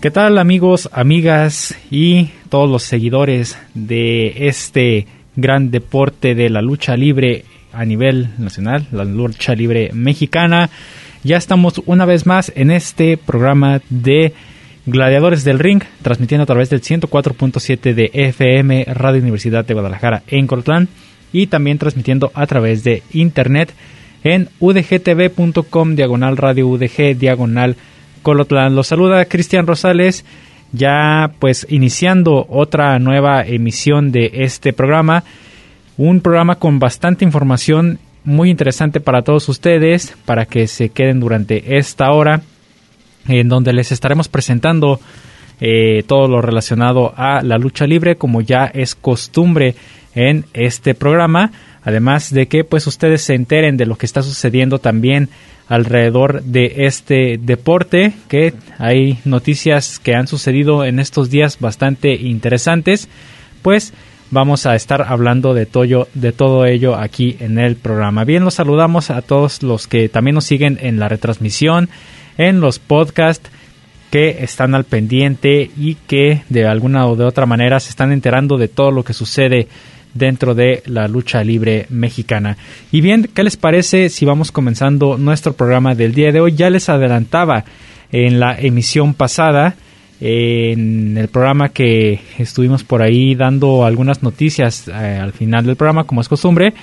¿Qué tal amigos, amigas y todos los seguidores de este gran deporte de la lucha libre a nivel nacional, la lucha libre mexicana? Ya estamos una vez más en este programa de Gladiadores del Ring, transmitiendo a través del 104.7 de FM Radio Universidad de Guadalajara en Cortlán y también transmitiendo a través de internet en udgtv.com diagonal radio udg diagonal Colotlán. Los saluda Cristian Rosales, ya pues iniciando otra nueva emisión de este programa. Un programa con bastante información muy interesante para todos ustedes, para que se queden durante esta hora, en donde les estaremos presentando eh, todo lo relacionado a la lucha libre, como ya es costumbre en este programa. Además de que pues ustedes se enteren de lo que está sucediendo también alrededor de este deporte, que hay noticias que han sucedido en estos días bastante interesantes, pues vamos a estar hablando de todo, de todo ello aquí en el programa. Bien, los saludamos a todos los que también nos siguen en la retransmisión, en los podcasts que están al pendiente y que de alguna o de otra manera se están enterando de todo lo que sucede dentro de la lucha libre mexicana. Y bien, ¿qué les parece si vamos comenzando nuestro programa del día de hoy? Ya les adelantaba en la emisión pasada, en el programa que estuvimos por ahí dando algunas noticias eh, al final del programa, como es costumbre,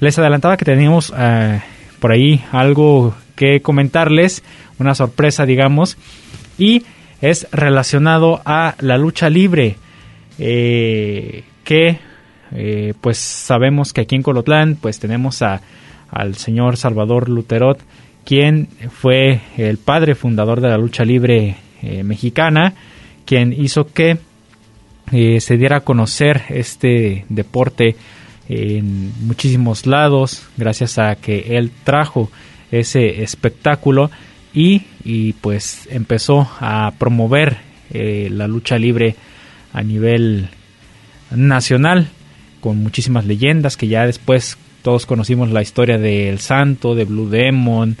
les adelantaba que teníamos eh, por ahí algo que comentarles, una sorpresa, digamos, y es relacionado a la lucha libre. Eh, que eh, pues sabemos que aquí en Colotlán pues tenemos a, al señor Salvador Luterot, quien fue el padre fundador de la lucha libre eh, mexicana, quien hizo que eh, se diera a conocer este deporte en muchísimos lados, gracias a que él trajo ese espectáculo y, y pues empezó a promover la lucha libre a nivel nacional con muchísimas leyendas que ya después todos conocimos la historia de El Santo, de Blue Demon,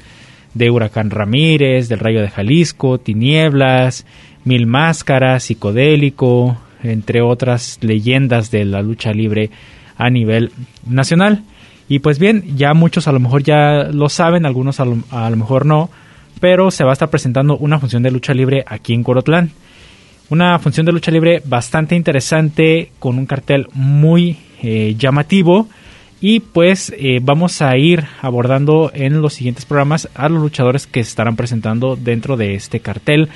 de Huracán Ramírez, del Rayo de Jalisco, Tinieblas, Mil Máscaras, Psicodélico, entre otras leyendas de la lucha libre a nivel nacional. Y pues bien, ya muchos a lo mejor ya lo saben, algunos a lo, a lo mejor no, pero se va a estar presentando una función de lucha libre aquí en Corotlán. Una función de lucha libre bastante interesante, con un cartel muy eh, llamativo. Y pues eh, vamos a ir abordando en los siguientes programas a los luchadores que se estarán presentando dentro de este cartel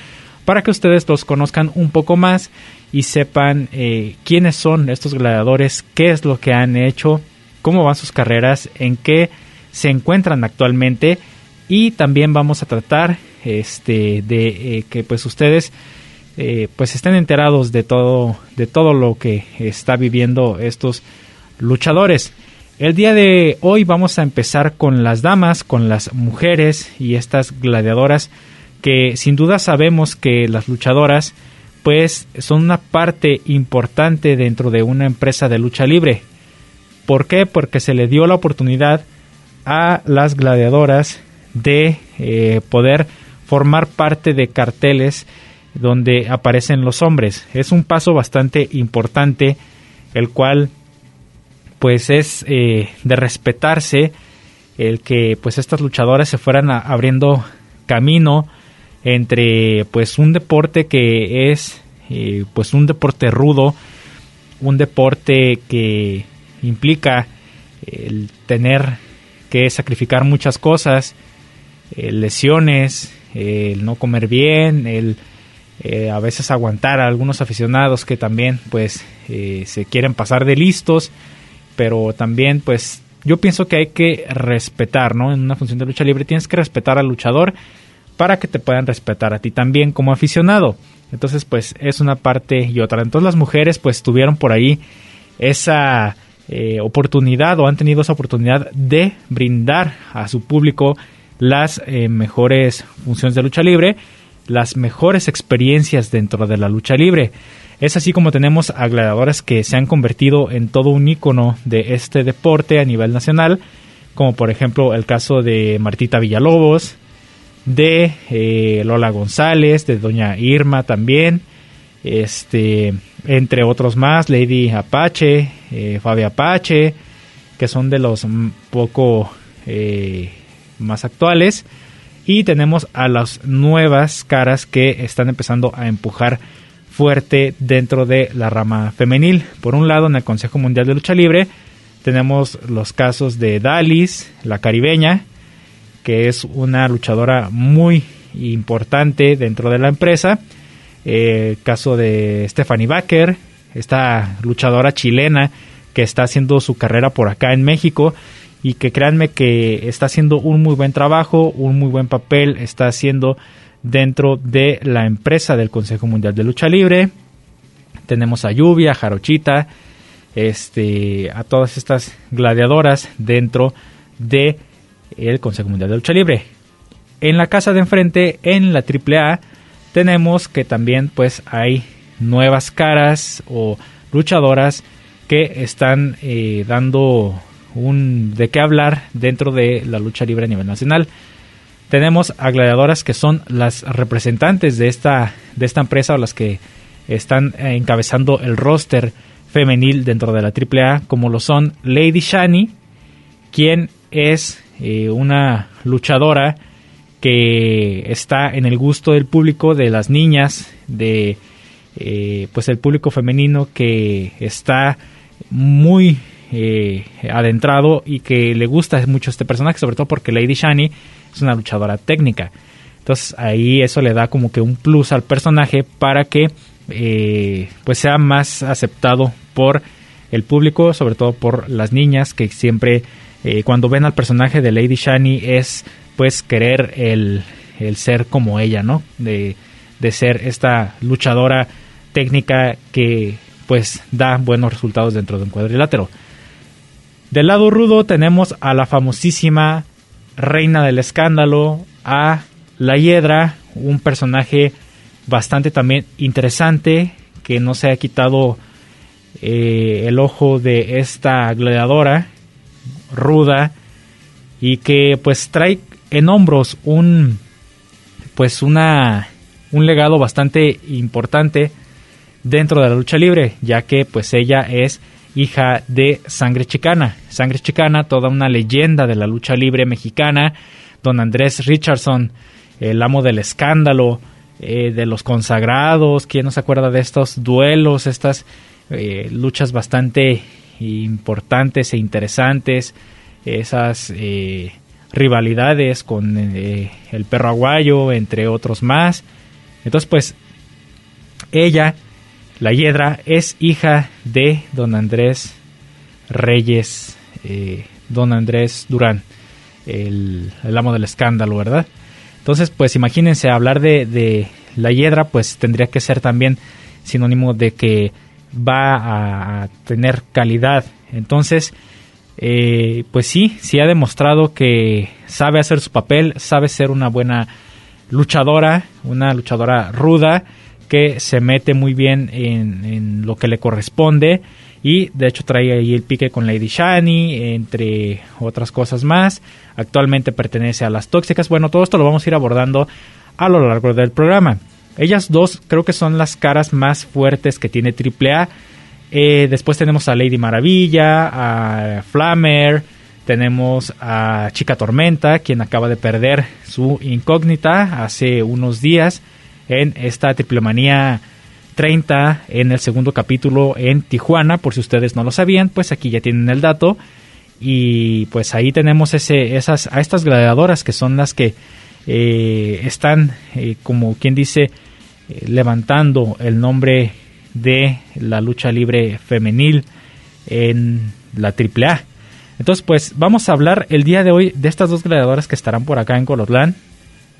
para que ustedes los conozcan un poco más y sepan eh, quiénes son estos gladiadores, qué es lo que han hecho, cómo van sus carreras, en qué se encuentran actualmente. Y también vamos a tratar este de que pues ustedes eh, pues estén enterados de todo, de todo lo que está viviendo estos luchadores. El día de hoy vamos a empezar con las damas, con las mujeres y estas gladiadoras que sin duda sabemos que las luchadoras pues son una parte importante dentro de una empresa de lucha libre. ¿Por qué? Porque se le dio la oportunidad a las gladiadoras de eh, poder formar parte de carteles donde aparecen los hombres. Es un paso bastante importante, el cual pues es eh, de respetarse el que pues estas luchadoras se fueran abriendo camino entre pues un deporte que es eh, pues un deporte rudo, un deporte que implica el tener que sacrificar muchas cosas, eh, lesiones, el no comer bien, el eh, a veces aguantar a algunos aficionados que también pues eh, se quieren pasar de listos, pero también pues yo pienso que hay que respetar, ¿no? En una función de lucha libre tienes que respetar al luchador para que te puedan respetar a ti también como aficionado. Entonces, pues es una parte y otra. Entonces las mujeres pues tuvieron por ahí esa eh, oportunidad o han tenido esa oportunidad de brindar a su público las mejores funciones de lucha libre, las mejores experiencias dentro de la lucha libre. Es así como tenemos a que se han convertido en todo un icono de este deporte a nivel nacional, como por ejemplo el caso de Martita Villalobos, de eh, Lola González, de Doña Irma también, este, entre otros más, Lady Apache, eh, Fabia Apache, que son de los poco eh, más actuales. Y tenemos a las nuevas caras que están empezando a empujar fuerte dentro de la rama femenil. Por un lado, en el Consejo Mundial de Lucha Libre, tenemos los casos de Dalis, la caribeña, que es una luchadora muy importante dentro de la empresa. el caso de Stephanie Baker, esta luchadora chilena que está haciendo su carrera por acá en México y que créanme que está haciendo un muy buen trabajo, un muy buen papel, está haciendo dentro de la empresa del Consejo Mundial de Lucha Libre. Tenemos a Lluvia, a Jarochita, este, a todas estas gladiadoras dentro de el Consejo Mundial de Lucha Libre. En la casa de enfrente, en la AAA, tenemos que también pues hay nuevas caras o luchadoras que están eh, dando un de qué hablar dentro de la lucha libre a nivel nacional. Tenemos a gladiadoras que son las representantes de esta, de esta empresa o las que están encabezando el roster femenil dentro de la AAA, como lo son Lady Shani, quien es eh, una luchadora que está en el gusto del público, de las niñas, de eh, pues el público femenino que está muy eh, adentrado y que le gusta mucho este personaje, sobre todo porque Lady Shani es una luchadora técnica. Entonces ahí eso le da como que un plus al personaje para que pues sea más aceptado por el público, sobre todo por las niñas que siempre eh, cuando ven al personaje de Lady Shani es pues querer el, ser como ella, ¿no? De, ser esta luchadora técnica que pues da buenos resultados dentro de un cuadrilátero. Del lado rudo tenemos a la famosísima reina del escándalo, a la Hiedra, un personaje bastante también interesante que no se ha quitado eh, el ojo de esta gladiadora ruda y que pues trae en hombros un pues una un legado bastante importante dentro de la lucha libre, ya que pues ella es hija de Sangre Chicana. Sangre Chicana, toda una leyenda de la lucha libre mexicana, don Andrés Richardson, el amo del escándalo, eh, de los consagrados, ¿quién no se acuerda de estos duelos, estas eh, luchas bastante importantes e interesantes, esas eh, rivalidades con el perro aguayo, entre otros más. Entonces, pues, ella, la Hiedra, es hija de don Andrés Reyes, eh, don Andrés Durán, el, amo del escándalo, ¿verdad? Entonces, pues imagínense, hablar de, de la Hiedra, pues tendría que ser también sinónimo de que va a tener calidad. Entonces, eh, pues sí, sí ha demostrado que sabe hacer su papel, sabe ser una buena luchadora, una luchadora ruda que se mete muy bien en, lo que le corresponde y de hecho trae ahí el pique con Lady Shani, entre otras cosas más. Actualmente pertenece a las tóxicas. Bueno, todo esto lo vamos a ir abordando a lo largo del programa. Ellas dos creo que son las caras más fuertes que tiene AAA. Eh, después tenemos a Lady Maravilla, a Flamer, tenemos a Chica Tormenta, quien acaba de perder su incógnita hace unos días en esta Triplemanía 30 en el segundo capítulo en Tijuana, por si ustedes no lo sabían, pues aquí ya tienen el dato. Y pues ahí tenemos ese, esas, a estas gladiadoras que son las que eh, están, eh, como quien dice, eh, levantando el nombre de la lucha libre femenil en la AAA. Entonces, pues vamos a hablar el día de hoy de estas dos gladiadoras que estarán por acá en Colorland.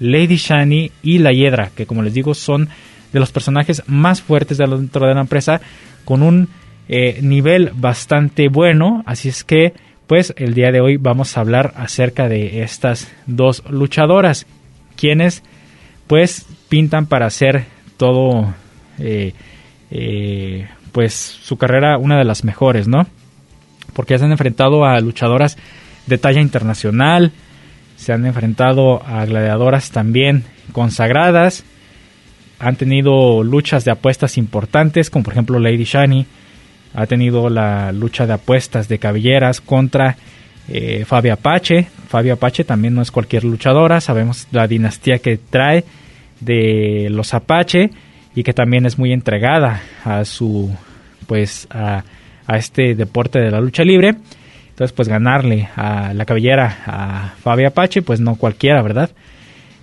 Lady Shani y la Hiedra, que como les digo son de los personajes más fuertes dentro de la empresa, con un eh, nivel bastante bueno, así es que pues el día de hoy vamos a hablar acerca de estas dos luchadoras, quienes pues pintan para hacer todo eh, eh, pues su carrera una de las mejores, ¿no? Porque se han enfrentado a luchadoras de talla internacional, se han enfrentado a gladiadoras también consagradas, han tenido luchas de apuestas importantes, como por ejemplo Lady Shani, ha tenido la lucha de apuestas de cabelleras contra eh, Apache. Fabia Apache también no es cualquier luchadora, sabemos la dinastía que trae de los Apache y que también es muy entregada a su pues a, este deporte de la lucha libre. Entonces, pues ganarle a la cabellera a Fabia Apache, pues no cualquiera, ¿verdad?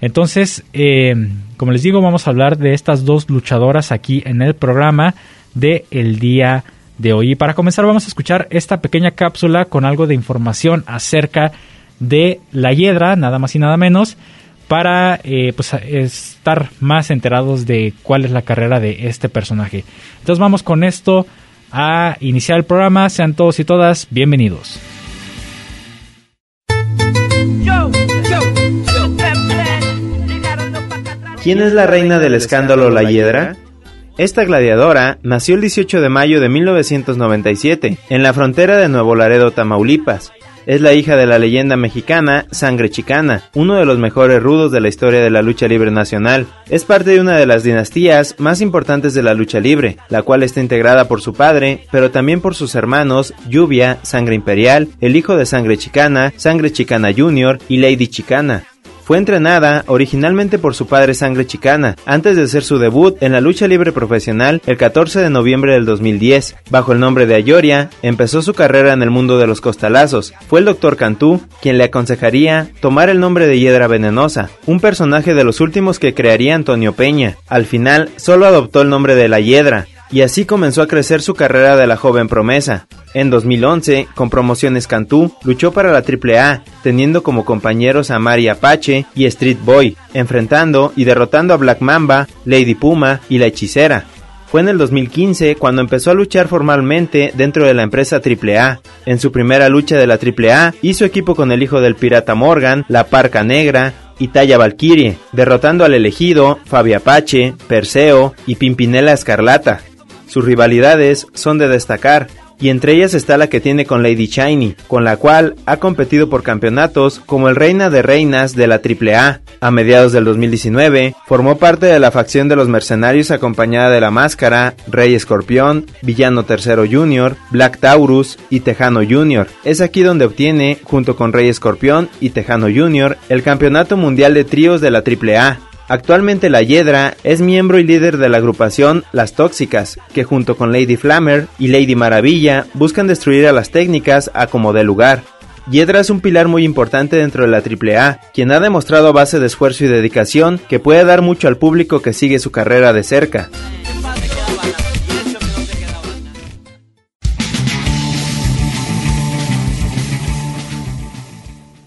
Entonces, eh, como les digo, vamos a hablar de estas dos luchadoras aquí en el programa de el día de hoy. Y para comenzar vamos a escuchar esta pequeña cápsula con algo de información acerca de la hiedra, nada más y nada menos, para eh, pues, estar más enterados de cuál es la carrera de este personaje. Entonces vamos con esto a iniciar el programa. Sean todos y todas bienvenidos. ¿Quién es la reina del escándalo La Hiedra? Esta gladiadora nació el 18 de mayo de 1997 en la frontera de Nuevo Laredo, Tamaulipas. Es la hija de la leyenda mexicana Sangre Chicana, uno de los mejores rudos de la historia de la lucha libre nacional. Es parte de una de las dinastías más importantes de la lucha libre, la cual está integrada por su padre, pero también por sus hermanos Lluvia, Sangre Imperial, el hijo de Sangre Chicana, Sangre Chicana Jr. y Lady Chicana. Fue entrenada originalmente por su padre Sangre Chicana, antes de hacer su debut en la lucha libre profesional el 14 de noviembre del 2010. Bajo el nombre de Ayoria, empezó su carrera en el mundo de los costalazos. Fue el Dr. Cantú quien le aconsejaría tomar el nombre de Hiedra Venenosa, un personaje de los últimos que crearía Antonio Peña. Al final, solo adoptó el nombre de la Hiedra, y así comenzó a crecer su carrera de la joven promesa. En 2011, con Promociones Cantú, luchó para la AAA, teniendo como compañeros a Mari Apache y Street Boy, enfrentando y derrotando a Black Mamba, Lady Puma y La Hechicera. Fue en el 2015 cuando empezó a luchar formalmente dentro de la empresa AAA. En su primera lucha de la AAA, hizo equipo con el hijo del pirata Morgan, la Parca Negra, y Talla Valkyrie, derrotando al elegido, Fabi Apache, Perseo y Pimpinela Escarlata. Sus rivalidades son de destacar, y entre ellas está la que tiene con Lady Shiny, con la cual ha competido por campeonatos como el Reina de Reinas de la AAA. A mediados del 2019, formó parte de la facción de los mercenarios acompañada de la Máscara, Rey Escorpión, Villano Tercero Jr., Black Taurus y Tejano Jr. Es aquí donde obtiene, junto con Rey Escorpión y Tejano Jr., el Campeonato Mundial de Tríos de la AAA, Actualmente la Hiedra es miembro y líder de la agrupación Las Tóxicas, que junto con Lady Flammer y Lady Maravilla buscan destruir a las técnicas a como dé lugar. Hiedra es un pilar muy importante dentro de la AAA, quien ha demostrado a base de esfuerzo y dedicación que puede dar mucho al público que sigue su carrera de cerca.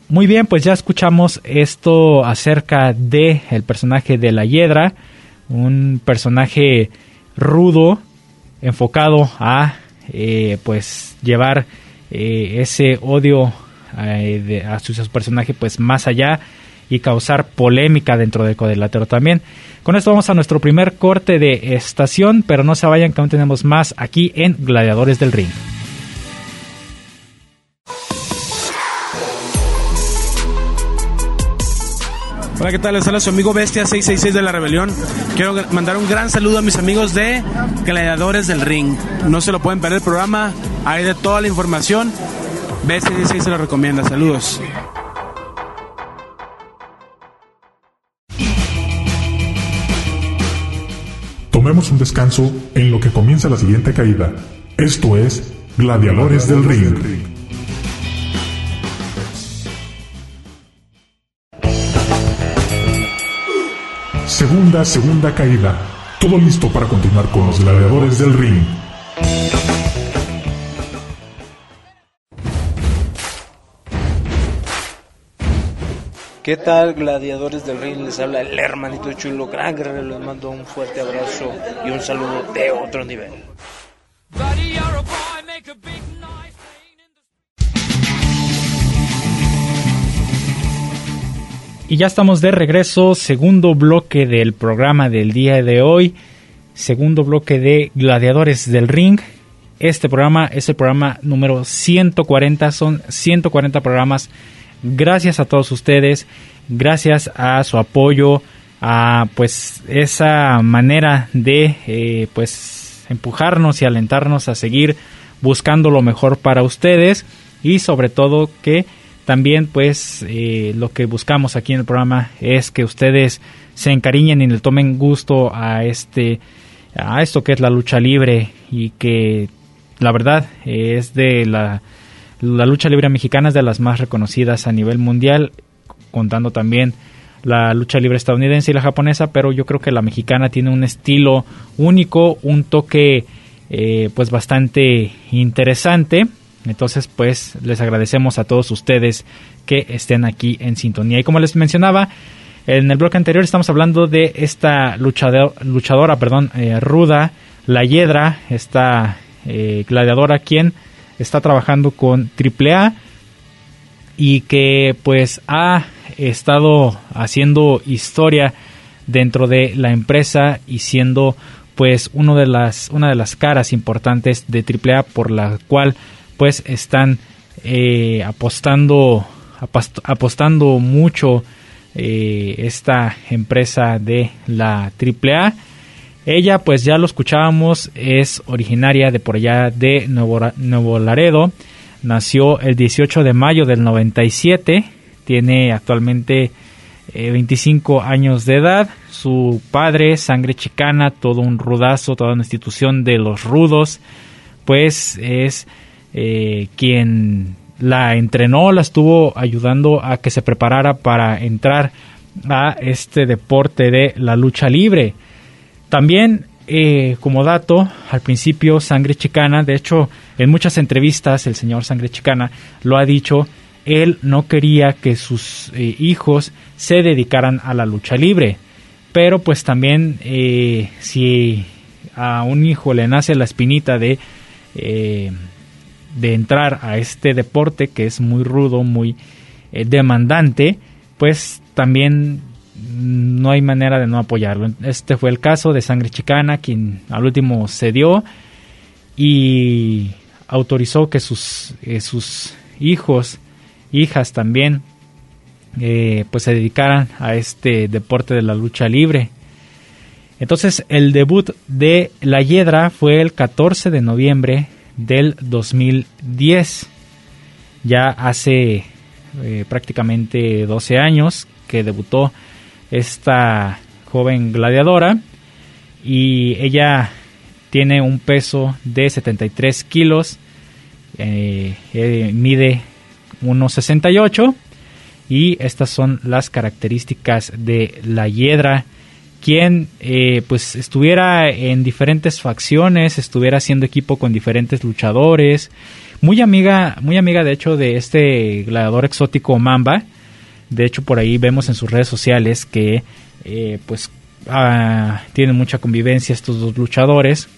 Muy bien, pues ya escuchamos esto acerca de el personaje de la Hiedra, un personaje rudo, enfocado a eh, pues llevar eh, ese odio eh, a sus personajes pues más allá y causar polémica dentro del cuadrilátero también. Con esto vamos a nuestro primer corte de estación, pero no se vayan que aún tenemos más aquí en Gladiadores del Ring. Hola, ¿qué tal? Les habla su amigo Bestia 666 de la Rebelión. Quiero mandar un gran saludo a mis amigos de Gladiadores del Ring. No se lo pueden perder el programa, hay de toda la información. Bestia 666 se lo recomienda. Saludos. Tomemos un descanso en lo que comienza la siguiente caída. Esto es Gladiadores del Ring. Segunda, segunda caída. Todo listo para continuar con los gladiadores del ring. ¿Qué tal, gladiadores del ring? Les habla el hermanito chulo, gran guerrero. Les mando un fuerte abrazo y un saludo de otro nivel. Y ya estamos de regreso, segundo bloque del programa del día de hoy, segundo bloque de Gladiadores del Ring. Este programa es el programa número 140, son 140 programas gracias a todos ustedes, gracias a su apoyo, a pues esa manera de eh, pues empujarnos y alentarnos a seguir buscando lo mejor para ustedes y sobre todo que también pues eh, lo que buscamos aquí en el programa es que ustedes se encariñen y le tomen gusto a este a esto que es la lucha libre y que la verdad es de la la lucha libre mexicana es de las más reconocidas a nivel mundial, contando también la lucha libre estadounidense y la japonesa, pero yo creo que la mexicana tiene un estilo único, un toque eh, pues bastante interesante. Entonces pues les agradecemos a todos ustedes que estén aquí en sintonía. Y como les mencionaba, en el bloque anterior estamos hablando de esta luchador, luchadora perdón, eh, ruda, la Hiedra, esta eh, gladiadora quien está trabajando con AAA y que pues ha estado haciendo historia dentro de la empresa y siendo pues de las una de las caras importantes de AAA por la cual pues están eh, apostando apostando mucho eh, esta empresa de la AAA ella, pues ya lo escuchábamos, es originaria de por allá de Nuevo, Laredo. Nació el 18 de mayo del 97. Tiene actualmente 25 eh, años de edad. Su padre, sangre chicana, todo un rudazo, toda una institución de los rudos, pues es eh, quien la entrenó, la estuvo ayudando a que se preparara para entrar a este deporte de la lucha libre. También, eh, como dato, al principio Sangre Chicana, de hecho, en muchas entrevistas el señor Sangre Chicana lo ha dicho, él no quería que sus eh, hijos se dedicaran a la lucha libre. Pero pues también eh, si a un hijo le nace la espinita de, de entrar a este deporte que es muy rudo, muy demandante, pues también no hay manera de no apoyarlo. Este fue el caso de Sangre Chicana, quien al último cedió y autorizó que sus, eh, sus hijos, hijas también, eh, pues se dedicaran a este deporte de la lucha libre. Entonces el debut de La Hiedra fue el 14 de noviembre del 2010. Ya hace eh, prácticamente 12 años que debutó esta joven gladiadora y ella tiene un peso de 73 kilos, eh, eh, mide 1,68 y estas son las características de la hiedra quien eh, pues estuviera en diferentes facciones, estuviera haciendo equipo con diferentes luchadores, muy amiga, muy amiga de hecho de este gladiador exótico Mamba, de hecho, por ahí vemos en sus redes sociales que eh, pues ah, tienen mucha convivencia estos dos luchadores,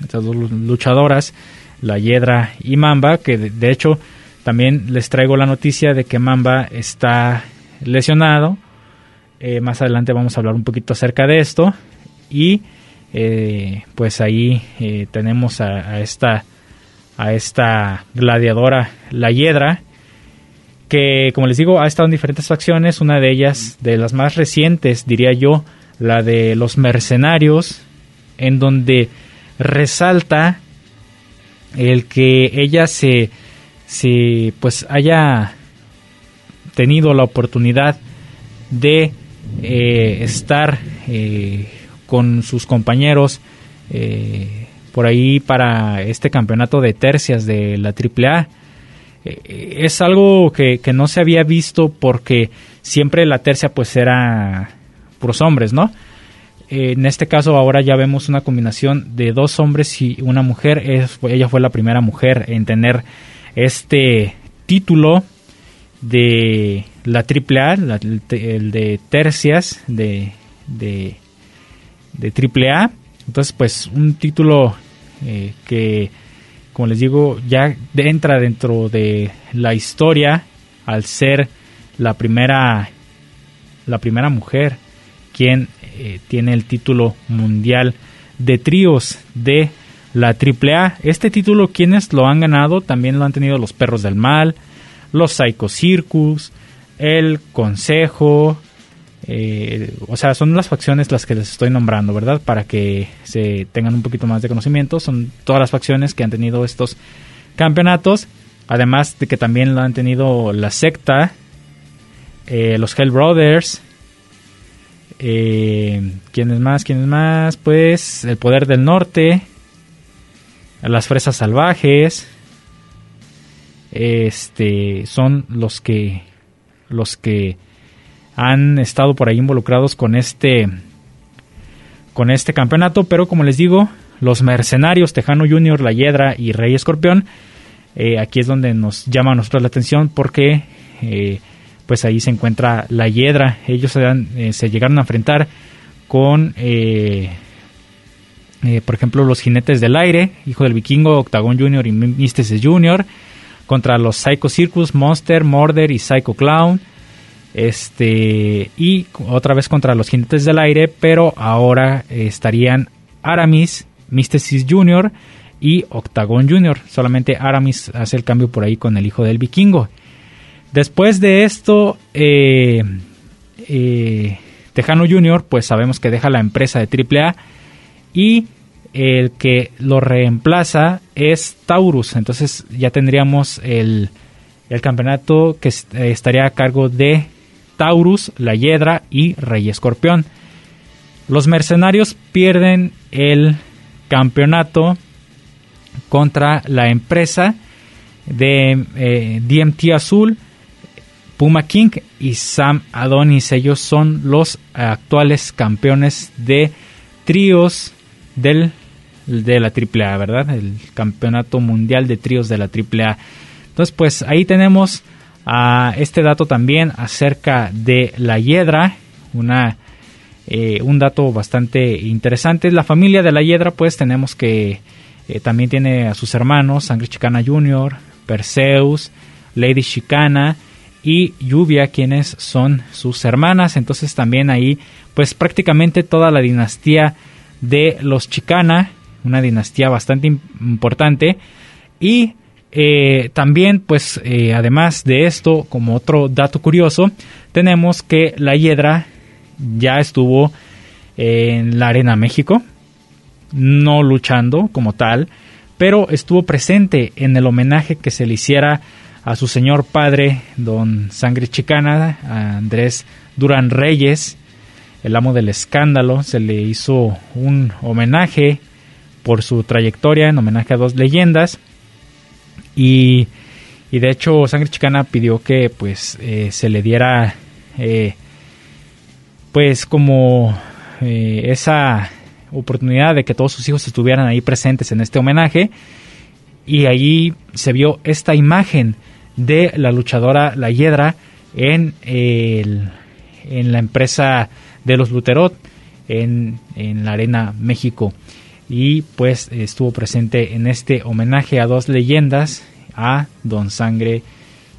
estas dos luchadoras, la Hiedra y Mamba, que de, hecho también les traigo la noticia de que Mamba está lesionado. Eh, más adelante vamos a hablar un poquito acerca de esto. Y eh, pues ahí tenemos a, a, esta a esta gladiadora, la Hiedra, que como les digo ha estado en diferentes facciones, una de ellas, de las más recientes diría yo, la de los mercenarios, en donde resalta el que ella se, se pues haya tenido la oportunidad de eh, estar eh, con sus compañeros eh, por ahí para este campeonato de tercias de la AAA eh, es algo que, no se había visto porque siempre la tercia pues era puros hombres, ¿no? en este caso ahora ya vemos una combinación de dos hombres y una mujer. ella fue la primera mujer en tener este título de la AAA, la, el de tercias de, de, de AAA. Entonces, pues un título eh, que, como les digo, ya entra dentro de la historia al ser la primera, la primera mujer quien eh, tiene el título mundial de tríos de la AAA. Este título, quienes lo han ganado, también lo han tenido los Perros del Mal, los Psycho Circus, el Consejo, eh, o sea, son las facciones las que les estoy nombrando, ¿verdad? Para que se tengan un poquito más de conocimiento. Son todas las facciones que han tenido estos campeonatos. Además de que también lo han tenido la secta, eh, los Hell Brothers. Eh, ¿Quiénes más? ¿Quiénes más? Pues el Poder del Norte. Las Fresas Salvajes. Este son los que los que han estado por ahí involucrados con este con este campeonato, pero como les digo, los mercenarios Tejano Junior, La Hiedra y Rey Escorpión, eh, aquí es donde nos llama a nosotros la atención porque eh, pues ahí se encuentra La Hiedra, ellos se, eh, llegaron a enfrentar con por ejemplo los Jinetes del Aire, Hijo del Vikingo, Octagon Junior y Místesis Junior, contra los Psycho Circus, Monster, Morder y Psycho Clown, este, y otra vez contra los jinetes del aire, pero ahora estarían Aramis, Mysticis Jr. y Octagon Jr. Solamente Aramis hace el cambio por ahí con el hijo del vikingo. Después de esto, eh, eh, Tejano Jr. pues sabemos que deja la empresa de AAA y el que lo reemplaza es Taurus. Entonces ya tendríamos el, el campeonato que estaría a cargo de Taurus, la Hiedra y Rey Escorpión. Los mercenarios pierden el campeonato contra la empresa de eh, DMT Azul, Puma King y Sam Adonis. Ellos son los actuales campeones de tríos del, de la AAA, ¿verdad? El campeonato mundial de tríos de la AAA. Entonces, pues ahí tenemos a este dato también acerca de la hiedra, una, eh, un dato bastante interesante. La familia de la hiedra, pues tenemos que eh, también tiene a sus hermanos, Sangre Chicana Jr., Perseus, Lady Chicana y Lluvia, quienes son sus hermanas. Entonces también ahí, pues prácticamente toda la dinastía de los Chicana, una dinastía bastante importante. Y eh, también, pues, eh, además de esto, como otro dato curioso, tenemos que la Hiedra ya estuvo en la Arena México, no luchando como tal, pero estuvo presente en el homenaje que se le hiciera a su señor padre, don Sangre Chicana, a Andrés Durán Reyes, el amo del escándalo, se le hizo un homenaje por su trayectoria en homenaje a dos leyendas. Y, de hecho Sangre Chicana pidió que pues eh, se le diera eh, pues como eh, esa oportunidad de que todos sus hijos estuvieran ahí presentes en este homenaje. Y allí se vio esta imagen de la luchadora La Hiedra en, el, en la empresa de los Luterot en, en la Arena México y pues estuvo presente en este homenaje a dos leyendas, a Don Sangre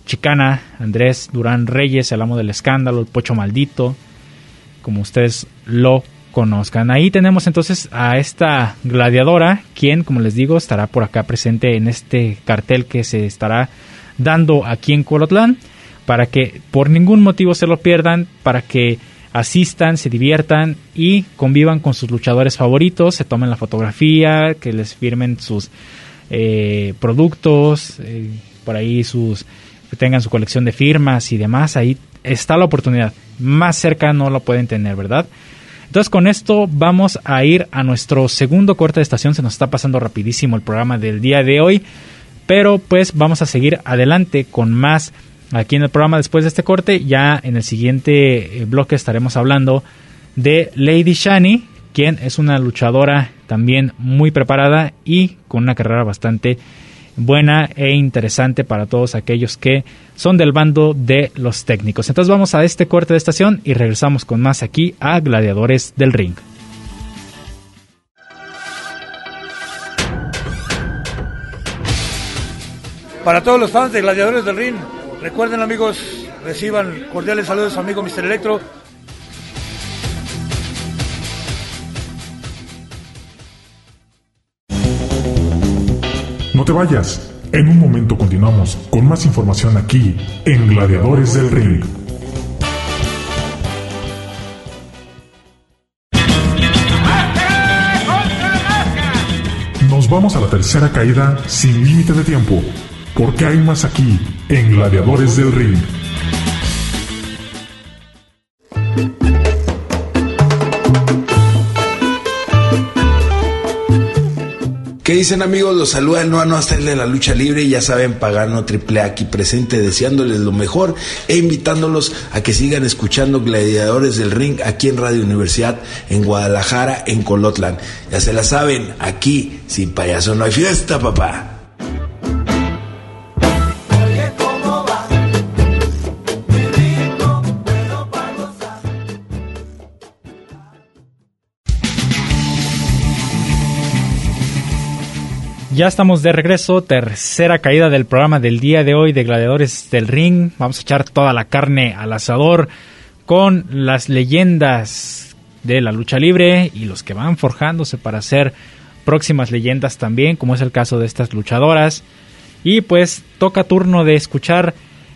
Chicana, Andrés Durán Reyes, el amo del escándalo, el pocho maldito, como ustedes lo conozcan. Ahí tenemos entonces a esta gladiadora, quien, como les digo, estará por acá presente en este cartel que se estará dando aquí en Colotlán, para que por ningún motivo se lo pierdan, para que asistan, se diviertan y convivan con sus luchadores favoritos, se tomen la fotografía, que les firmen sus eh, productos, eh, por ahí sus tengan su colección de firmas y demás, ahí está la oportunidad. Más cerca no lo pueden tener, ¿verdad? Entonces con esto vamos a ir a nuestro segundo corte de estación, se nos está pasando rapidísimo el programa del día de hoy, pero pues vamos a seguir adelante con más aquí en el programa después de este corte. Ya en el siguiente eh, bloque estaremos hablando de Lady Shani, quien es una luchadora también muy preparada y con una carrera bastante buena e interesante para todos aquellos que son del bando de los técnicos. Entonces vamos a este corte de estación y regresamos con más aquí a Gladiadores del Ring. Para todos los fans de Gladiadores del Ring, recuerden amigos, reciban cordiales saludos amigo Mr. Electro. No te vayas. En un momento continuamos con más información aquí en Gladiadores del Ring. Nos vamos a la tercera caída sin límite de tiempo, porque hay más aquí en Gladiadores del Ring. ¿Qué dicen amigos? Los saluda el no hasta el de la lucha libre y ya saben, Pagano Triple A aquí presente, deseándoles lo mejor e invitándolos a que sigan escuchando Gladiadores del Ring aquí en Radio Universidad, en Guadalajara, en Colotlan. Ya se la saben, aquí sin payaso no hay fiesta, papá. Ya estamos de regreso, tercera caída del programa del día de hoy de Gladiadores del Ring. Vamos a echar toda la carne al asador con las leyendas de la lucha libre y los que van forjándose para ser próximas leyendas también, como es el caso de estas luchadoras. Y pues toca turno de escuchar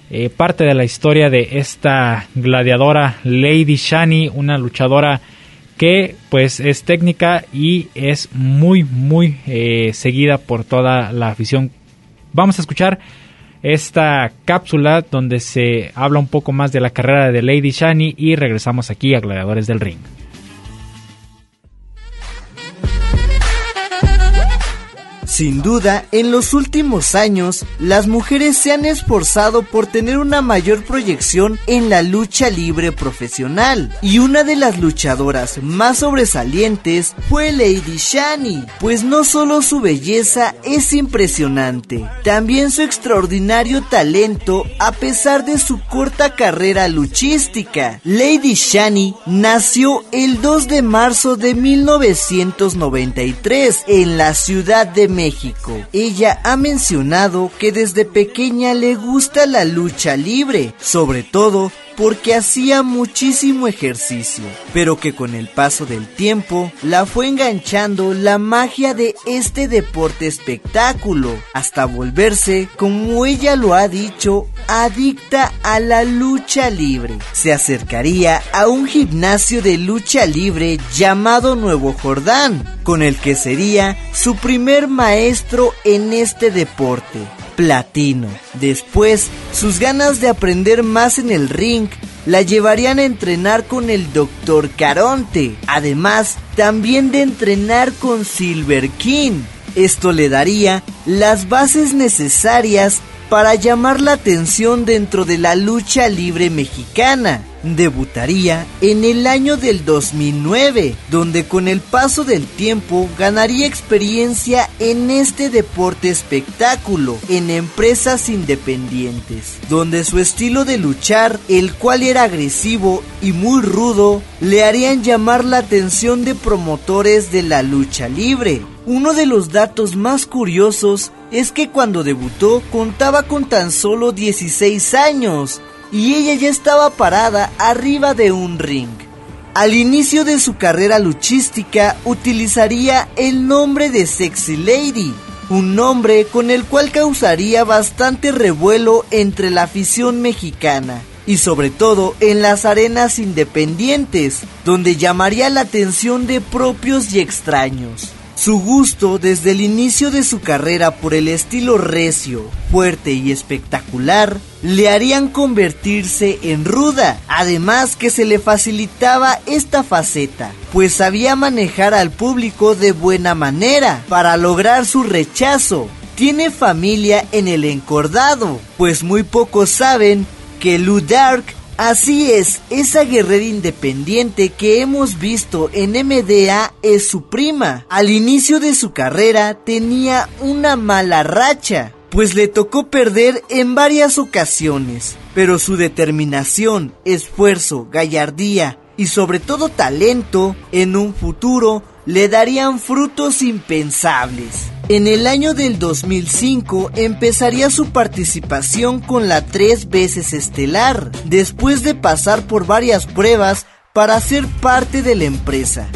eh, parte de la historia de esta gladiadora Lady Shani, una luchadora que pues es técnica y es muy muy eh, seguida por toda la afición. Vamos a escuchar esta cápsula donde se habla un poco más de la carrera de Lady Shani y regresamos aquí a Gladiadores del Ring. Sin duda, en los últimos años, las mujeres se han esforzado por tener una mayor proyección en la lucha libre profesional. Y una de las luchadoras más sobresalientes fue Lady Shani, pues no solo su belleza es impresionante, también su extraordinario talento a pesar de su corta carrera luchística. Lady Shani nació el 2 de marzo de 1993 en la Ciudad de México ella ha mencionado que desde pequeña le gusta la lucha libre, sobre todo porque hacía muchísimo ejercicio, pero que con el paso del tiempo la fue enganchando la magia de este deporte espectáculo, hasta volverse, como ella lo ha dicho, adicta a la lucha libre. Se acercaría a un gimnasio de lucha libre llamado Nuevo Jordán, con el que sería su primer maestro en este deporte platino. Después, sus ganas de aprender más en el ring la llevarían a entrenar con el Dr. Caronte, además también de entrenar con Silver King. Esto le daría las bases necesarias para llamar la atención dentro de la lucha libre mexicana. Debutaría en el año del 2009, donde con el paso del tiempo ganaría experiencia en este deporte espectáculo en empresas independientes, donde su estilo de luchar, el cual era agresivo y muy rudo, le harían llamar la atención de promotores de la lucha libre. Uno de los datos más curiosos es que cuando debutó contaba con tan solo 16 años y ella ya estaba parada arriba de un ring. Al inicio de su carrera luchística utilizaría el nombre de Sexy Lady, un nombre con el cual causaría bastante revuelo entre la afición mexicana y sobre todo en las arenas independientes, donde llamaría la atención de propios y extraños. Su gusto desde el inicio de su carrera por el estilo recio, fuerte y espectacular le harían convertirse en ruda, además que se le facilitaba esta faceta, pues sabía manejar al público de buena manera para lograr su rechazo. Tiene familia en el encordado, pues muy pocos saben que Lou Dark Así es, esa guerrera independiente que hemos visto en MDA es su prima. Al inicio de su carrera tenía una mala racha, pues le tocó perder en varias ocasiones, pero su determinación, esfuerzo, gallardía y sobre todo talento en un futuro le darían frutos impensables. En el año del 2005 empezaría su participación con la tres veces estelar, después de pasar por varias pruebas para ser parte de la empresa.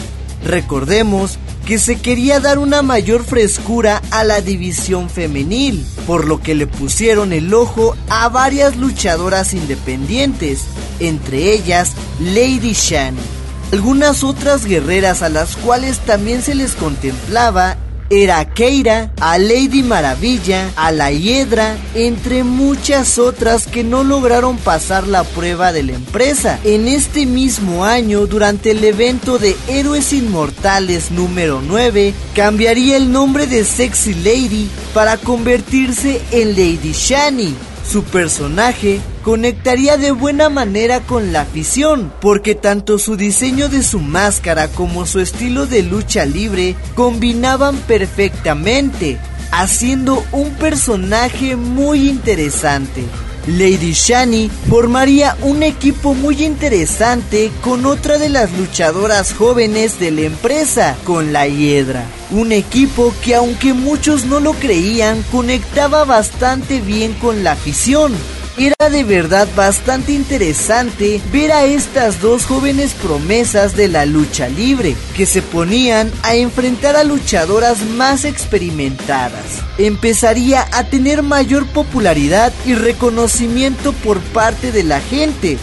Recordemos que se quería dar una mayor frescura a la división femenil, por lo que le pusieron el ojo a varias luchadoras independientes, entre ellas Lady Shani. Algunas otras guerreras a las cuales también se les contemplaba era Keira, a Lady Maravilla, a la Hiedra, entre muchas otras que no lograron pasar la prueba de la empresa. En este mismo año, durante el evento de Héroes Inmortales número 9, cambiaría el nombre de Sexy Lady para convertirse en Lady Shani. Su personaje conectaría de buena manera con la afición, porque tanto su diseño de su máscara como su estilo de lucha libre combinaban perfectamente, haciendo un personaje muy interesante. Lady Shani formaría un equipo muy interesante con otra de las luchadoras jóvenes de la empresa, con la Hiedra. Un equipo que aunque muchos no lo creían, conectaba bastante bien con la afición era de verdad bastante interesante ver a estas dos jóvenes promesas de la lucha libre, que se ponían a enfrentar a luchadoras más experimentadas. Empezaría a tener mayor popularidad y reconocimiento por parte de la gente,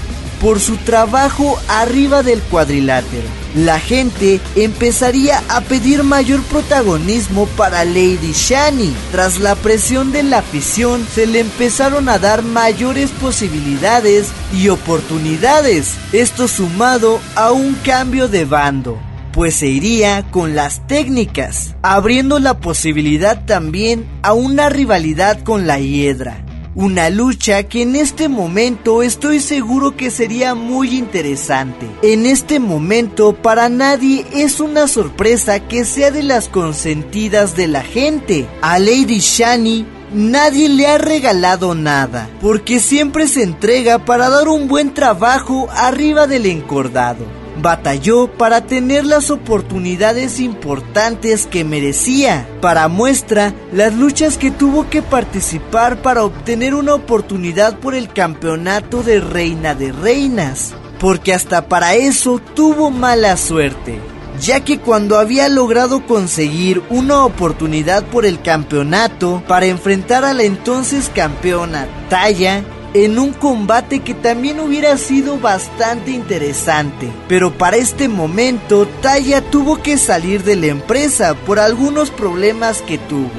por su trabajo arriba del cuadrilátero. La gente empezaría a pedir mayor protagonismo para Lady Shani. Tras la presión de la afición, se le empezaron a dar mayores posibilidades y oportunidades. Esto sumado a un cambio de bando pues se iría con las técnicas, abriendo la posibilidad también a una rivalidad con la hiedra. Una lucha que en este momento estoy seguro que sería muy interesante. En este momento para nadie es una sorpresa que sea de las consentidas de la gente. A Lady Shani nadie le ha regalado nada, porque siempre se entrega para dar un buen trabajo arriba del encordado batalló para tener las oportunidades importantes que merecía. Para muestra, las luchas que tuvo que participar para obtener una oportunidad por el campeonato de Reina de Reinas. Porque hasta para eso tuvo mala suerte ya que cuando había logrado conseguir una oportunidad por el campeonato para enfrentar a la entonces campeona Taya, en un combate que también hubiera sido bastante interesante. Pero para este momento, Taya tuvo que salir de la empresa por algunos problemas que tuvo,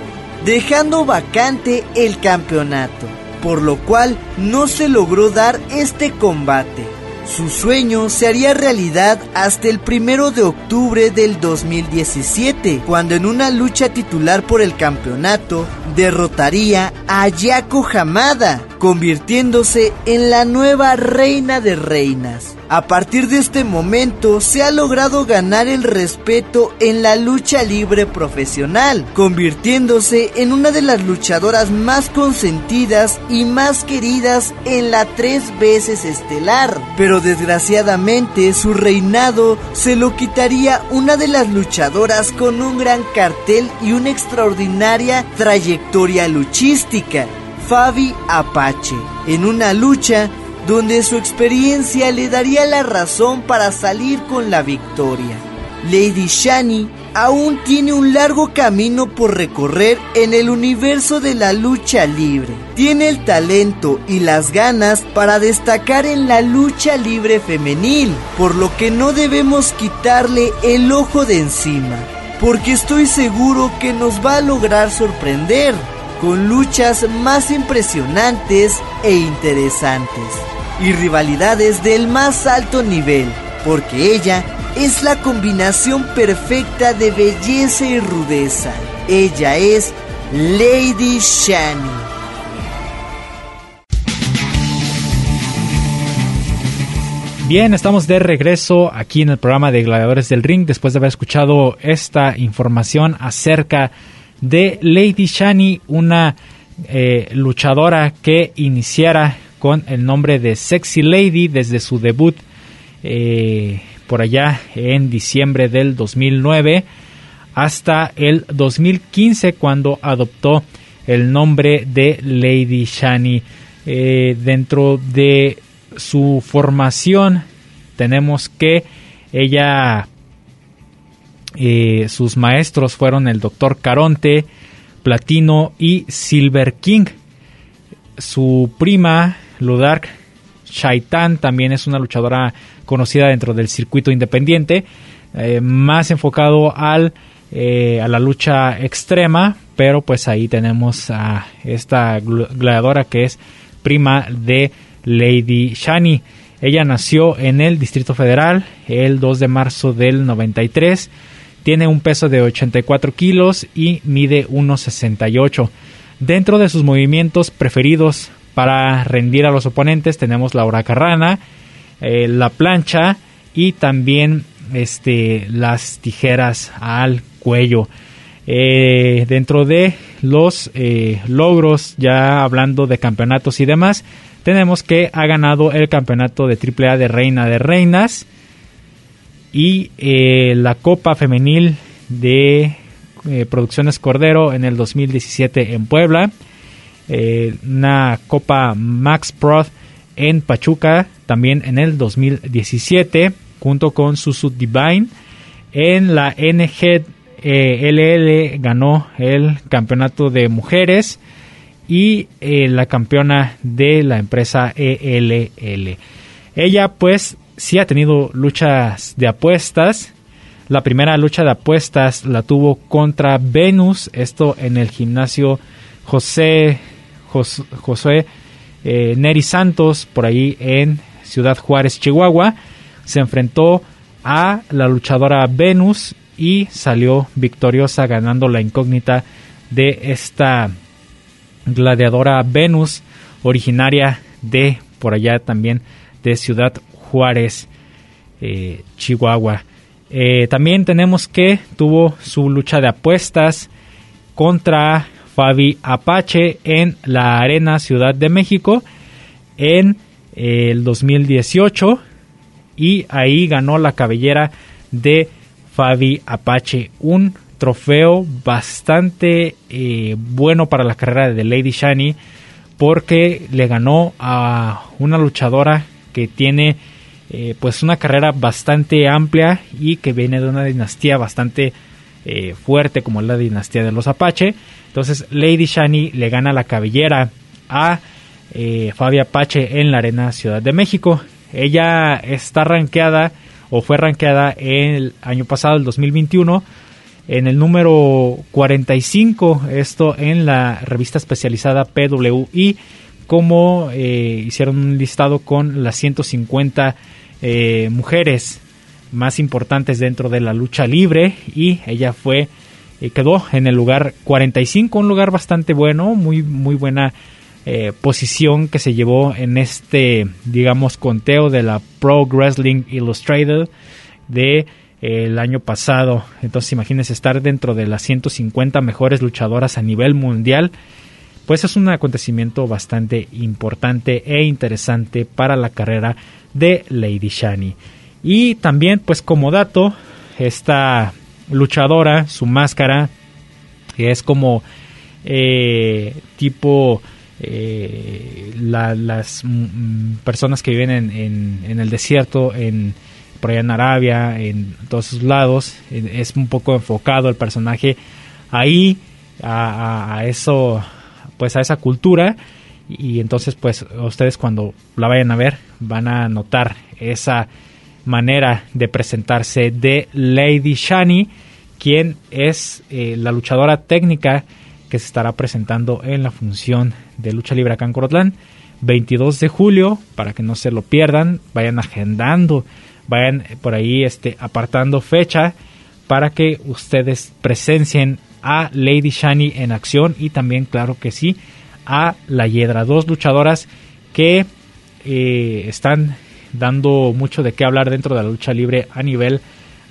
dejando vacante el campeonato, por lo cual no se logró dar este combate. Su sueño se haría realidad hasta el primero de octubre del 2017, cuando en una lucha titular por el campeonato derrotaría a Yako Hamada, convirtiéndose en la nueva reina de reinas. A partir de este momento se ha logrado ganar el respeto en la lucha libre profesional, convirtiéndose en una de las luchadoras más consentidas y más queridas en la tres veces estelar. Pero desgraciadamente su reinado se lo quitaría una de las luchadoras con un gran cartel y una extraordinaria trayectoria luchística. Fabi Apache, en una lucha donde su experiencia le daría la razón para salir con la victoria. Lady Shani aún tiene un largo camino por recorrer en el universo de la lucha libre. Tiene el talento y las ganas para destacar en la lucha libre femenil, por lo que no debemos quitarle el ojo de encima, porque estoy seguro que nos va a lograr sorprender con luchas más impresionantes e interesantes y rivalidades del más alto nivel, porque ella es la combinación perfecta de belleza y rudeza. Ella es Lady Shani. Bien, estamos de regreso aquí en el programa de Gladiadores del Ring después de haber escuchado esta información acerca de Lady Shani, una eh, luchadora que iniciara con el nombre de Sexy Lady desde su debut eh, por allá en diciembre del 2009 hasta el 2015 cuando adoptó el nombre de Lady Shani. Eh, dentro de su formación tenemos que ella, eh, sus maestros fueron el doctor Caronte, Platino y Silver King. Su prima, Ludark Shaitan, también es una luchadora conocida dentro del circuito independiente, eh, más enfocado al, eh, a la lucha extrema, pero pues ahí tenemos a esta gladiadora que es prima de Lady Shani. Ella nació en el Distrito Federal el 2 de marzo del 93. Tiene un peso de 84 kilos y mide 1,68. Dentro de sus movimientos preferidos para rendir a los oponentes tenemos la huracarrana, eh, la plancha y también este, las tijeras al cuello. Eh, dentro de los eh, logros, ya hablando de campeonatos y demás, tenemos que ha ganado el campeonato de AAA de Reina de Reinas y la Copa Femenil de Producciones Cordero en el 2017 en Puebla, una Copa Max Pro en Pachuca también en el 2017 junto con Susu Divine en la NG eh, ganó el campeonato de mujeres y eh, la campeona de la empresa ELL. Ella pues sí ha tenido luchas de apuestas. La primera lucha de apuestas la tuvo contra Venus, esto en el gimnasio José, José, eh, Neri Santos, por ahí en Ciudad Juárez, Chihuahua. Se enfrentó a la luchadora Venus y salió victoriosa ganando la incógnita de esta gladiadora Venus originaria de por allá también de Ciudad Juárez, eh, Chihuahua. Eh, también tenemos que tuvo su lucha de apuestas contra Fabi Apache en la Arena Ciudad de México en eh, el 2018 y ahí ganó la cabellera de Fabi Apache. Un trofeo bastante eh, bueno para la carrera de Lady Shani porque le ganó a una luchadora que tiene eh, pues una carrera bastante amplia y que viene de una dinastía bastante eh, fuerte como la dinastía de los Apache. Entonces Lady Shani le gana la cabellera a Fabi Apache en la Arena Ciudad de México. Ella está rankeada o fue rankeada el año pasado, el 2021, en el número 45, esto en la revista especializada PWI, como eh, hicieron un listado con las 150 eh, mujeres más importantes dentro de la lucha libre y ella fue eh, quedó en el lugar 45, un lugar bastante bueno, muy muy buena eh, posición que se llevó en este, digamos, conteo de la Pro Wrestling Illustrated de eh, el año pasado. Entonces, imagínense estar dentro de las 150 mejores luchadoras a nivel mundial. Pues es un acontecimiento bastante importante e interesante para la carrera de Lady Shani. Y también, pues como dato, esta luchadora, su máscara, que es como eh, tipo eh, las mm, personas que viven en, en, el desierto, en, por allá en Arabia, en todos sus lados, es un poco enfocado el personaje ahí, a, eso, pues a esa cultura, y entonces pues ustedes cuando la vayan a ver van a notar esa manera de presentarse de Lady Shani, quien es eh, la luchadora técnica que se estará presentando en la función de lucha libre acá en Corotlán. 22 de julio, para que no se lo pierdan, vayan agendando, vayan por ahí este, apartando fecha para que ustedes presencien a Lady Shani en acción y también, claro que sí, a la Hiedra, dos luchadoras que eh, están dando mucho de qué hablar dentro de la lucha libre a nivel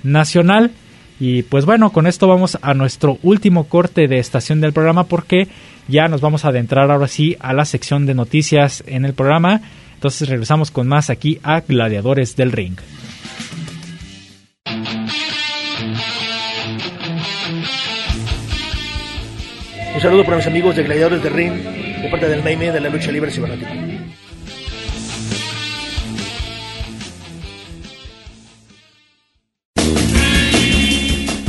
nacional. Y pues bueno, con esto vamos a nuestro último corte de estación del programa porque ya nos vamos a adentrar ahora sí a la sección de noticias en el programa. Entonces regresamos con más aquí a Gladiadores del Ring. Un saludo para mis amigos de Gladiadores del Ring, de parte del Maime de la lucha libre cibernética.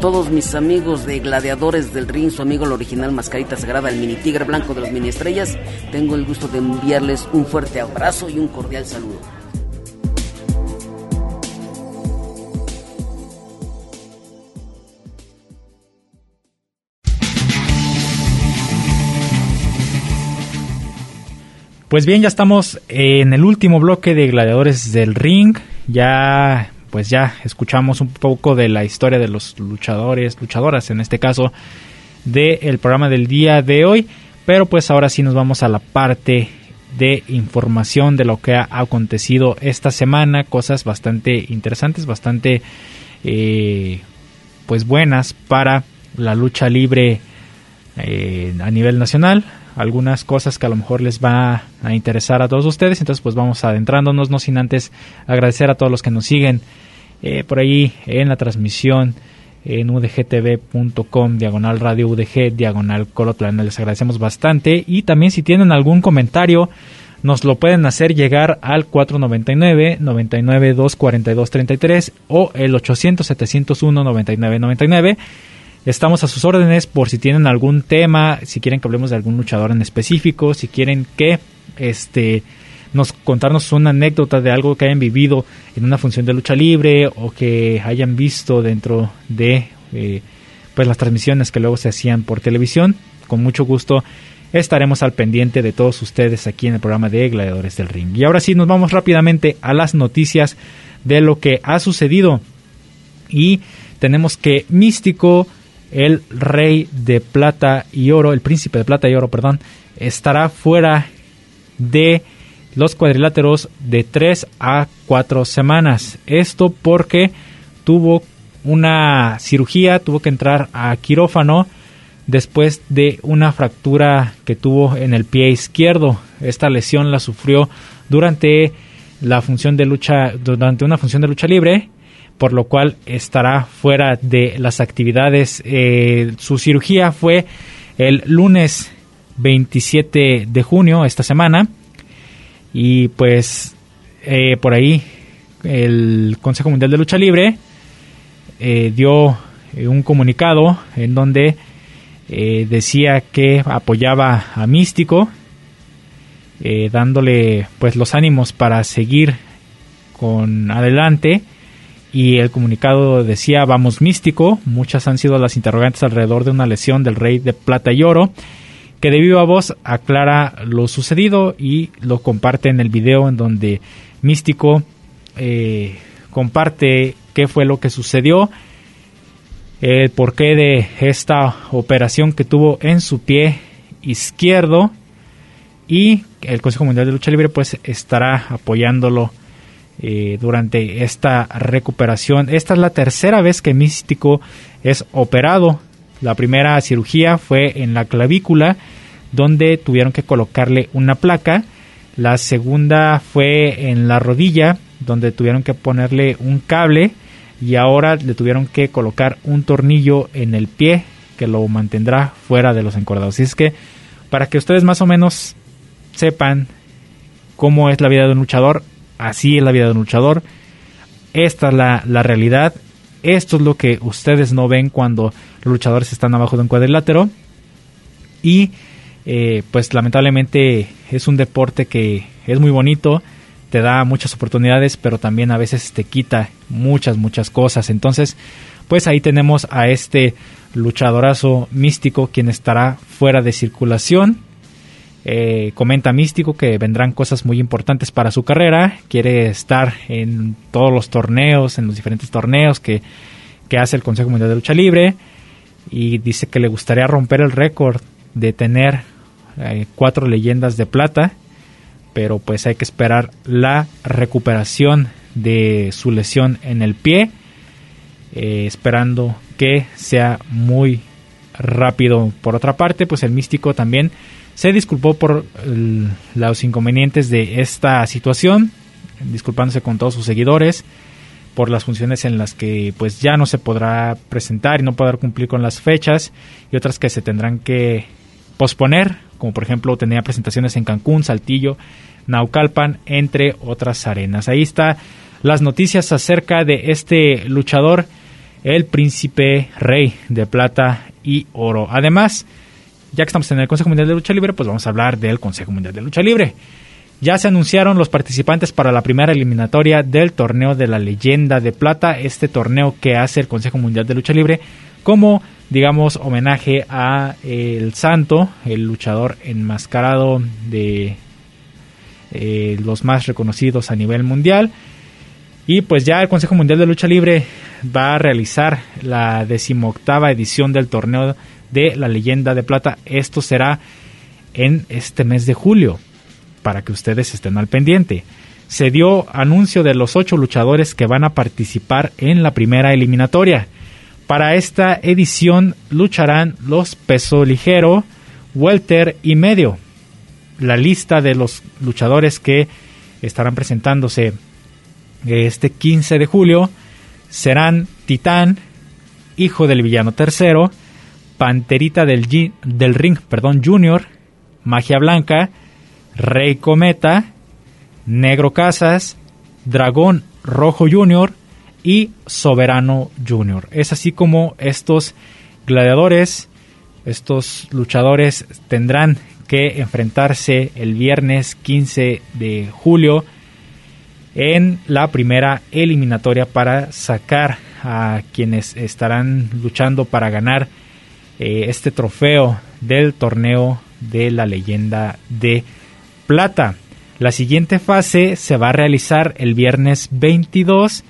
Todos mis amigos de Gladiadores del Ring, su amigo el original Mascarita Sagrada, el mini tigre blanco de los mini estrellas, tengo el gusto de enviarles un fuerte abrazo y un cordial saludo. Pues bien, ya estamos en el último bloque de Gladiadores del Ring. Ya, pues ya escuchamos un poco de la historia de los luchadores, luchadoras en este caso, del programa del día de hoy. Pero pues ahora sí nos vamos a la parte de información de lo que ha acontecido esta semana. Cosas bastante interesantes, bastante eh, pues buenas para la lucha libre eh, a nivel nacional algunas cosas que a lo mejor les va a interesar a todos ustedes. Entonces, pues vamos adentrándonos, no sin antes agradecer a todos los que nos siguen eh, por ahí en la transmisión en udgtv.com, diagonal radio udg, diagonal colotlan. Les agradecemos bastante. Y también si tienen algún comentario, nos lo pueden hacer llegar al 499 99 242 33 o el 800 701 99 99 Estamos a sus órdenes por si tienen algún tema, si quieren que hablemos de algún luchador en específico, si quieren que este nos contarnos una anécdota de algo que hayan vivido en una función de lucha libre o que hayan visto dentro de eh, pues las transmisiones que luego se hacían por televisión. Con mucho gusto estaremos al pendiente de todos ustedes aquí en el programa de Gladiadores del Ring. Y ahora sí nos vamos rápidamente a las noticias de lo que ha sucedido. Y tenemos que Místico el rey de plata y oro, el príncipe de plata y oro, perdón, estará fuera de los cuadriláteros de 3 a 4 semanas. Esto porque tuvo una cirugía, tuvo que entrar a quirófano después de una fractura que tuvo en el pie izquierdo. Esta lesión la sufrió durante la función de lucha durante una función de lucha libre por lo cual estará fuera de las actividades. Eh, su cirugía fue el lunes 27 de junio, esta semana, y pues eh, por ahí el Consejo Mundial de Lucha Libre eh, dio un comunicado en donde decía que apoyaba a Místico, dándole pues los ánimos para seguir con adelante. Y el comunicado decía vamos místico, muchas han sido las interrogantes alrededor de una lesión del rey de plata y oro, que de viva voz aclara lo sucedido y lo comparte en el video en donde místico eh, comparte qué fue lo que sucedió, el porqué de esta operación que tuvo en su pie izquierdo y el Consejo Mundial de Lucha Libre pues estará apoyándolo eh, durante esta recuperación. Esta es la tercera vez que Místico es operado. La primera cirugía fue en la clavícula, donde tuvieron que colocarle una placa. La segunda fue en la rodilla, donde tuvieron que ponerle un cable. Y ahora le tuvieron que colocar un tornillo en el pie que lo mantendrá fuera de los encordados. Así es que, para que ustedes más o menos sepan cómo es la vida de un luchador, Así es la vida de un luchador. Esta es la, realidad. Esto es lo que ustedes no ven cuando los luchadores están abajo de un cuadrilátero. Y eh, pues lamentablemente es un deporte que es muy bonito, te da muchas oportunidades, pero también a veces te quita muchas, muchas cosas. Entonces, pues ahí tenemos a este luchadorazo místico quien estará fuera de circulación. Eh, comenta Místico que vendrán cosas muy importantes para su carrera. Quiere estar en todos los torneos, en los diferentes torneos que, que hace el Consejo Mundial de Lucha Libre. Y dice que le gustaría romper el récord de tener eh, cuatro leyendas de plata. Pero pues hay que esperar la recuperación de su lesión en el pie. Eh, esperando que sea muy rápido. Por otra parte, pues el místico también se disculpó por los inconvenientes de esta situación, disculpándose con todos sus seguidores por las funciones en las que pues ya no se podrá presentar y no podrá cumplir con las fechas y otras que se tendrán que posponer, como por ejemplo tenía presentaciones en Cancún, Saltillo, Naucalpan, entre otras arenas. Ahí está las noticias acerca de este luchador, el príncipe rey de plata y oro. Además, ya que estamos en el Consejo Mundial de Lucha Libre, pues vamos a hablar del Consejo Mundial de Lucha Libre. Ya se anunciaron los participantes para la primera eliminatoria del torneo de la leyenda de plata, este torneo que hace el Consejo Mundial de Lucha Libre como, digamos, homenaje a el santo, el luchador enmascarado de eh, los más reconocidos a nivel mundial. Y pues ya el Consejo Mundial de Lucha Libre va a realizar la decimoctava edición del torneo de la leyenda de plata. Esto será en este mes de julio, para que ustedes estén al pendiente. Se dio anuncio de los ocho luchadores que van a participar en la primera eliminatoria. Para esta edición lucharán los peso ligero, welter y medio. La lista de los luchadores que estarán presentándose este 15 de julio serán Titán, hijo del villano tercero, Panterita del, Ring, perdón, Junior, Magia Blanca, Rey Cometa, Negro Casas, Dragón Rojo Junior y Soberano Junior. Es así como estos gladiadores, estos luchadores tendrán que enfrentarse el viernes 15 de julio en la primera eliminatoria para sacar a quienes estarán luchando para ganar eh, este trofeo del torneo de la leyenda de plata. La siguiente fase se va a realizar el viernes 22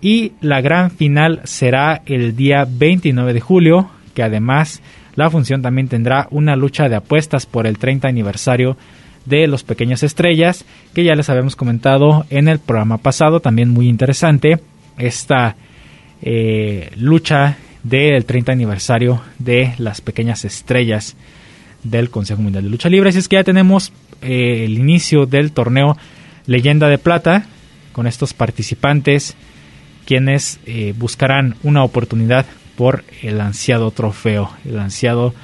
y la gran final será el día 29 de julio, que además la función también tendrá una lucha de apuestas por el 30 aniversario de los Pequeñas Estrellas, que ya les habíamos comentado en el programa pasado, también muy interesante esta eh, lucha del 30 aniversario de las pequeñas estrellas del Consejo Mundial de Lucha Libre. Así es que ya tenemos eh, el inicio del torneo Leyenda de Plata con estos participantes quienes eh, buscarán una oportunidad por el ansiado trofeo, el ansiado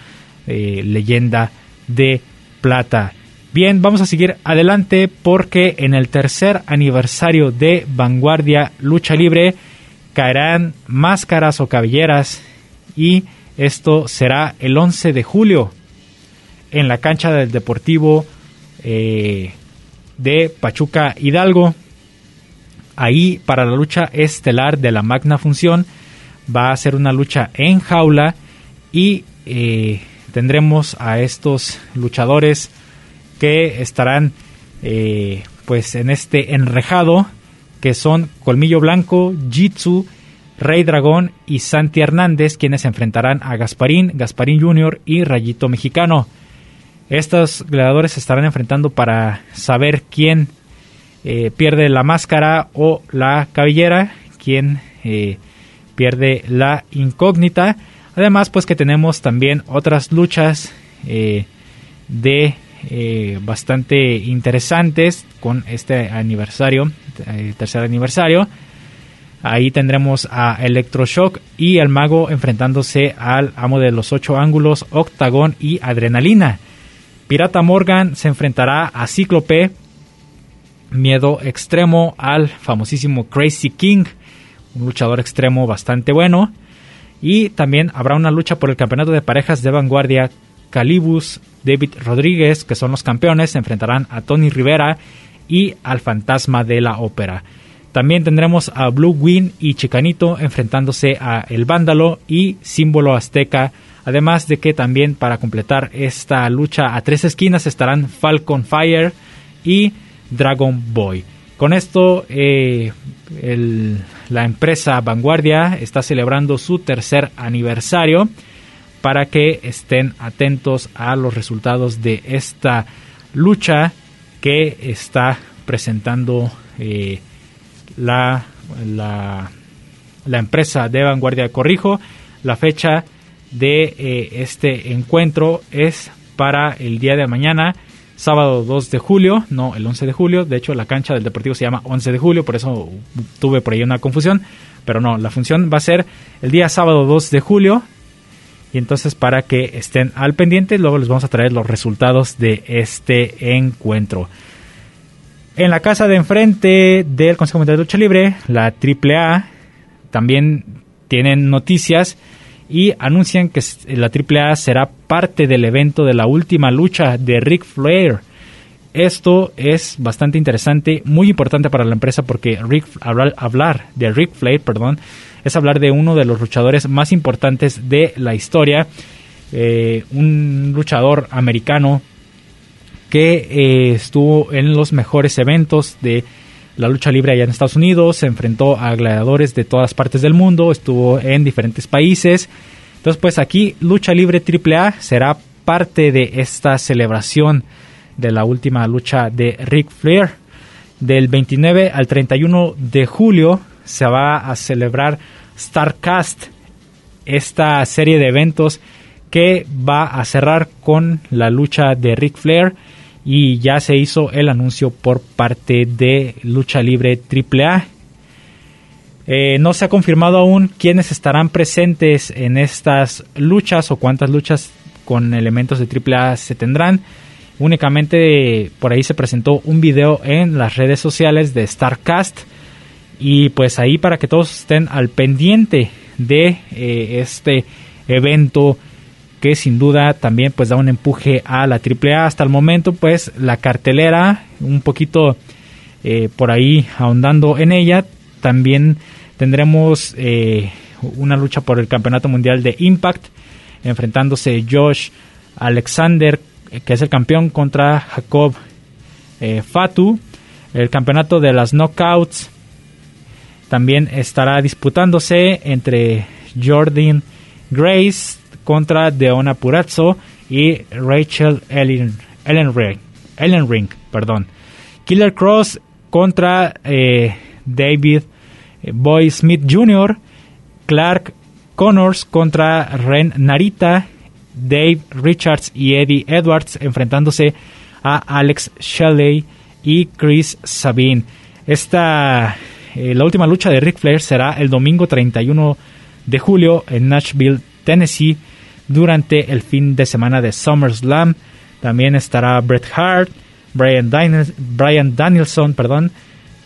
eh, Leyenda de Plata. Bien, vamos a seguir adelante porque en el tercer aniversario de Vanguardia Lucha Libre, caerán máscaras o cabelleras y esto será el 11 de julio en la cancha del Deportivo eh, de Pachuca Hidalgo. Ahí para la lucha estelar de la magna función va a ser una lucha en jaula y eh, tendremos a estos luchadores que estarán eh, pues en este enrejado que son Colmillo Blanco, Jitsu, Rey Dragón y Santi Hernández, quienes se enfrentarán a Gasparín, Gasparín Jr. y Rayito Mexicano. Estos gladiadores se estarán enfrentando para saber quién eh, pierde la máscara o la cabellera, quién eh, pierde la incógnita. Además, pues que tenemos también otras luchas eh, de eh, bastante interesantes con este aniversario, eh, tercer aniversario. Ahí tendremos a Electroshock y el mago enfrentándose al amo de los ocho ángulos, Octagón y Adrenalina. Pirata Morgan se enfrentará a Cíclope, Miedo Extremo al famosísimo Crazy King, un luchador extremo bastante bueno. Y también habrá una lucha por el campeonato de parejas de vanguardia Calibus, David Rodríguez, que son los campeones, se enfrentarán a Tony Rivera y al fantasma de la ópera. También tendremos a Blue Wing y Chicanito enfrentándose a El Vándalo y Símbolo Azteca. Además de que también para completar esta lucha a tres esquinas estarán Falcon Fire y Dragon Boy. Con esto, eh, la empresa Vanguardia está celebrando su tercer aniversario para que estén atentos a los resultados de esta lucha que está presentando eh, la, la, empresa de vanguardia. Corrijo, la fecha de eh, este encuentro es para el día de mañana, sábado 2 de julio, no el 11 de julio. De hecho, la cancha del Deportivo se llama 11 de julio, por eso tuve por ahí una confusión. Pero no, la función va a ser el día sábado 2 de julio. Y entonces para que estén al pendiente, luego les vamos a traer los resultados de este encuentro. En la casa de enfrente del Consejo Mundial de Lucha Libre, la AAA, también tienen noticias y anuncian que la AAA será parte del evento de la última lucha de Rick Flair. Esto es bastante interesante, muy importante para la empresa porque Rick, hablar de Rick Flair, perdón, es hablar de uno de los luchadores más importantes de la historia, eh, un luchador americano que eh, estuvo en los mejores eventos de la lucha libre allá en Estados Unidos, se enfrentó a gladiadores de todas partes del mundo, estuvo en diferentes países. Entonces, pues aquí Lucha Libre AAA será parte de esta celebración de la última lucha de Ric Flair. Del 29 al 31 de julio se va a celebrar Starcast, esta serie de eventos que va a cerrar con la lucha de Ric Flair y ya se hizo el anuncio por parte de Lucha Libre AAA. Eh, no se ha confirmado aún quiénes estarán presentes en estas luchas o cuántas luchas con elementos de AAA se tendrán. Únicamente por ahí se presentó un video en las redes sociales de StarCast y pues ahí para que todos estén al pendiente de eh, este evento que sin duda también pues da un empuje a la AAA. Hasta el momento pues la cartelera, un poquito eh, por ahí ahondando en ella, también tendremos eh, una lucha por el Campeonato Mundial de Impact, enfrentándose Josh Alexander, que es el campeón, contra Jacob Fatu. El campeonato de las knockouts también estará disputándose entre Jordan Grace contra Deona Purazzo y Rachel Ellen, Ellen, Ring, Ellen Ring. Perdón. Killer Cross contra eh, David eh, Boy Smith Jr., Clark Connors contra Ren Narita, Dave Richards y Eddie Edwards enfrentándose a Alex Shelley y Chris Sabine. Esta, eh, la última lucha de Ric Flair será el domingo 31 de julio en Nashville, Tennessee, durante el fin de semana de SummerSlam. También estará Bret Hart, Brian, Danielson,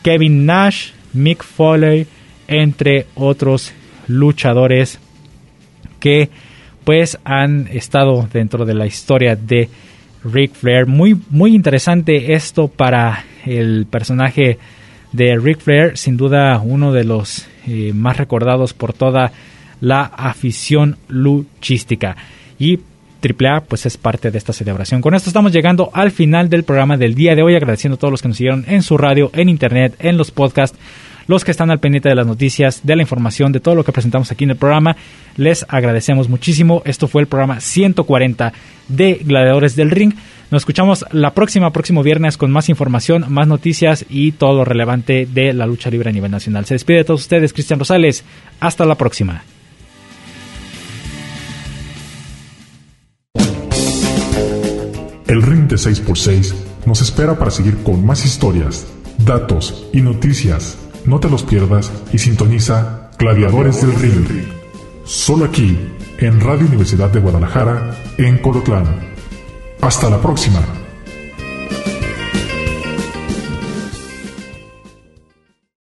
Kevin Nash, Mick Foley, entre otros luchadores que pues han estado dentro de la historia de Ric Flair. Muy, muy interesante esto para el personaje de Ric Flair, sin duda uno de los eh, más recordados por toda la afición luchística. Y AAA pues es parte de esta celebración. Con esto estamos llegando al final del programa del día de hoy, agradeciendo a todos los que nos siguieron en su radio, en internet, en los podcasts, los que están al pendiente de las noticias, de la información, de todo lo que presentamos aquí en el programa. Les agradecemos muchísimo. Esto fue el programa 140 de Gladiadores del Ring. Nos escuchamos la próxima, próximo viernes con más información, más noticias y todo lo relevante de la lucha libre a nivel nacional. Se despide de todos ustedes, Cristian Rosales. Hasta la próxima. El ring de 6x6 nos espera para seguir con más historias, datos y noticias. No te los pierdas y sintoniza Gladiadores del Ring. Solo aquí, en Radio Universidad de Guadalajara, en Colotlán. Hasta la próxima.